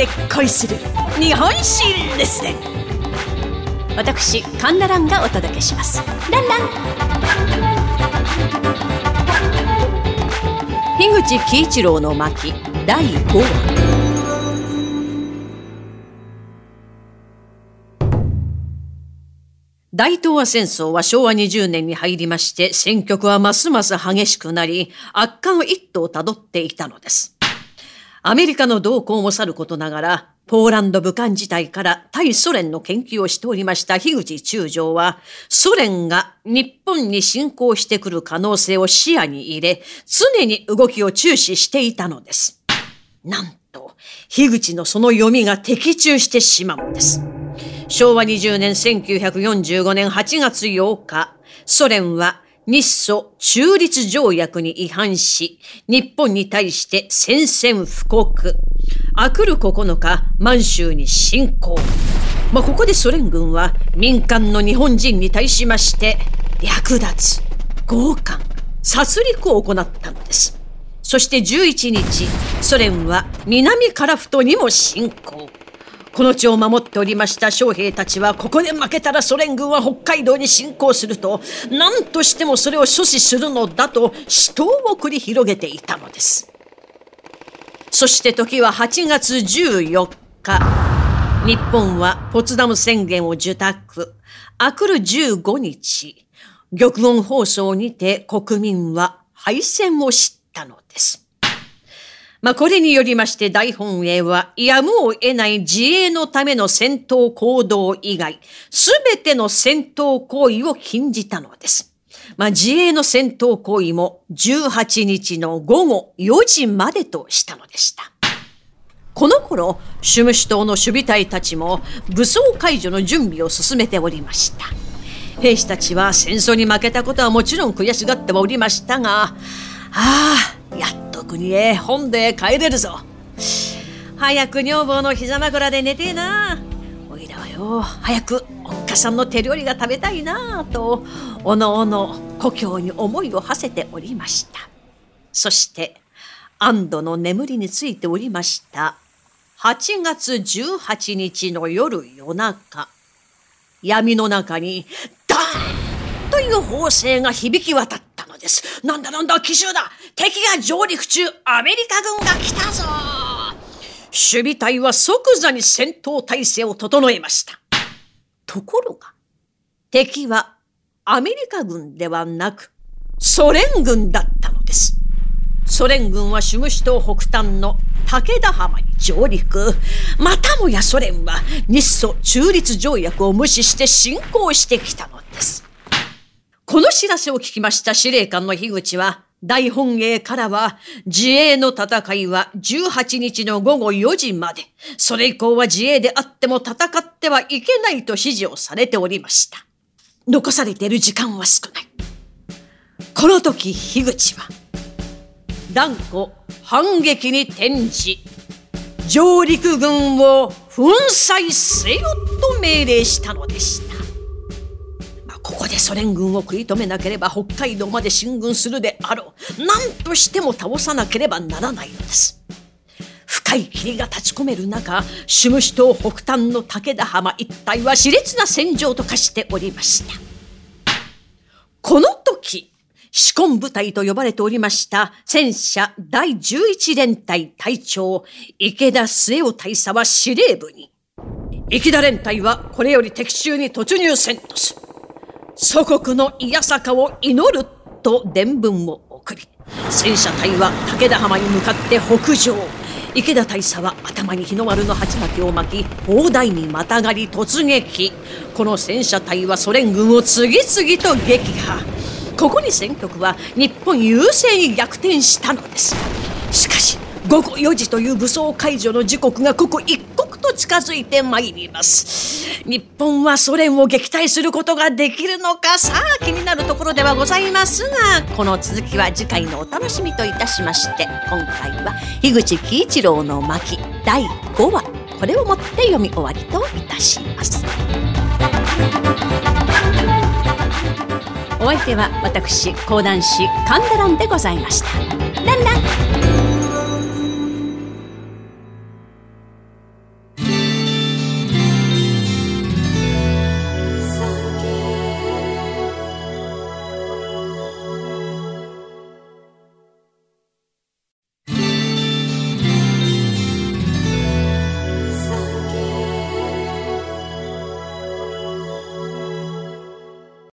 で恋する日本史レッスン私カンナランがお届けします。ランラン。樋口喜一郎の巻第5話。大東亜戦争は昭和20年に入りまして、戦局はますます激しくなり、悪化の一途をたどっていたのです。アメリカの動向もさることながら、ポーランド武漢事態から対ソ連の研究をしておりました樋口中将は、ソ連が日本に侵攻してくる可能性を視野に入れ、常に動きを注視していたのです。なんと、樋口のその読みが的中してしまうんです。昭和20年1945年8月8日、ソ連は日ソ中立条約に違反し、日本に対して宣戦布告。あくる9日、満州に侵攻。まあ、ここでソ連軍は民間の日本人に対しまして、略奪、強姦、殺戮を行ったのです。そして11日、ソ連は南カラフトにも侵攻。この地を守っておりました将兵たちは、ここで負けたらソ連軍は北海道に侵攻すると、何としてもそれを阻止するのだと、死闘を繰り広げていたのです。そして時は8月14日。日本はポツダム宣言を受託。あくる15日、玉音放送にて国民は敗戦を知ったのです。まあ、これによりまして大本営は、やむを得ない自衛のための戦闘行動以外、すべての戦闘行為を禁じたのです。まあ、自衛の戦闘行為も18日の午後4時までとしたのでした。この頃、シュムシュ島の守備隊たちも武装解除の準備を進めておりました。兵士たちは戦争に負けたことはもちろん悔しがってはおりましたが、ああ、国へ本で帰れるぞ。早く女房の膝枕で寝てえな。おいらはよ早くおっかさんの手料理が食べたいなとおのおの故郷に思いを馳せておりました。そして安堵の眠りについておりました。8月18日の夜夜中闇の中にダーンという砲声が響き渡った。です。なんだなんだ、奇襲だ敵が上陸中、アメリカ軍が来たぞ守備隊は即座に戦闘態勢を整えました。ところが、敵はアメリカ軍ではなく、ソ連軍だったのです。ソ連軍はシュムシ島北端の武田浜に上陸。またもやソ連は日ソ中立条約を無視して侵攻してきたのです。この知らせを聞きました司令官の樋口は、大本営からは、自衛の戦いは18日の午後4時まで、それ以降は自衛であっても戦ってはいけないと指示をされておりました。残されている時間は少ない。この時、樋口は、断固反撃に転じ、上陸軍を粉砕せよと命令したのでした。ここでソ連軍を食い止めなければ北海道まで進軍するであろう。何としても倒さなければならないのです。深い霧が立ち込める中、シュムシ島北端の武田浜一帯は熾烈な戦場と化しておりました。この時、四根部隊と呼ばれておりました戦車第11連隊隊長、池田末男大佐は司令部に、池田連隊はこれより敵中に突入せんとす。祖国のいやさかを祈ると伝聞を送り、戦車隊は武田浜に向かって北上。池田大佐は頭に日の丸の鉢巻きを巻き、砲台にまたがり突撃。この戦車隊はソ連軍を次々と撃破。ここに戦局は日本優勢に逆転したのです。しかし、午後4時という武装解除の時刻が刻一刻近づいてまいります。日本はソ連を撃退することができるのか？さあ気になるところではございますが、この続きは次回のお楽しみといたしまして、今回は樋口喜一郎の巻第5話、これをもって読み終わりといたします。お相手は私講談師神田蘭でございました。ランラン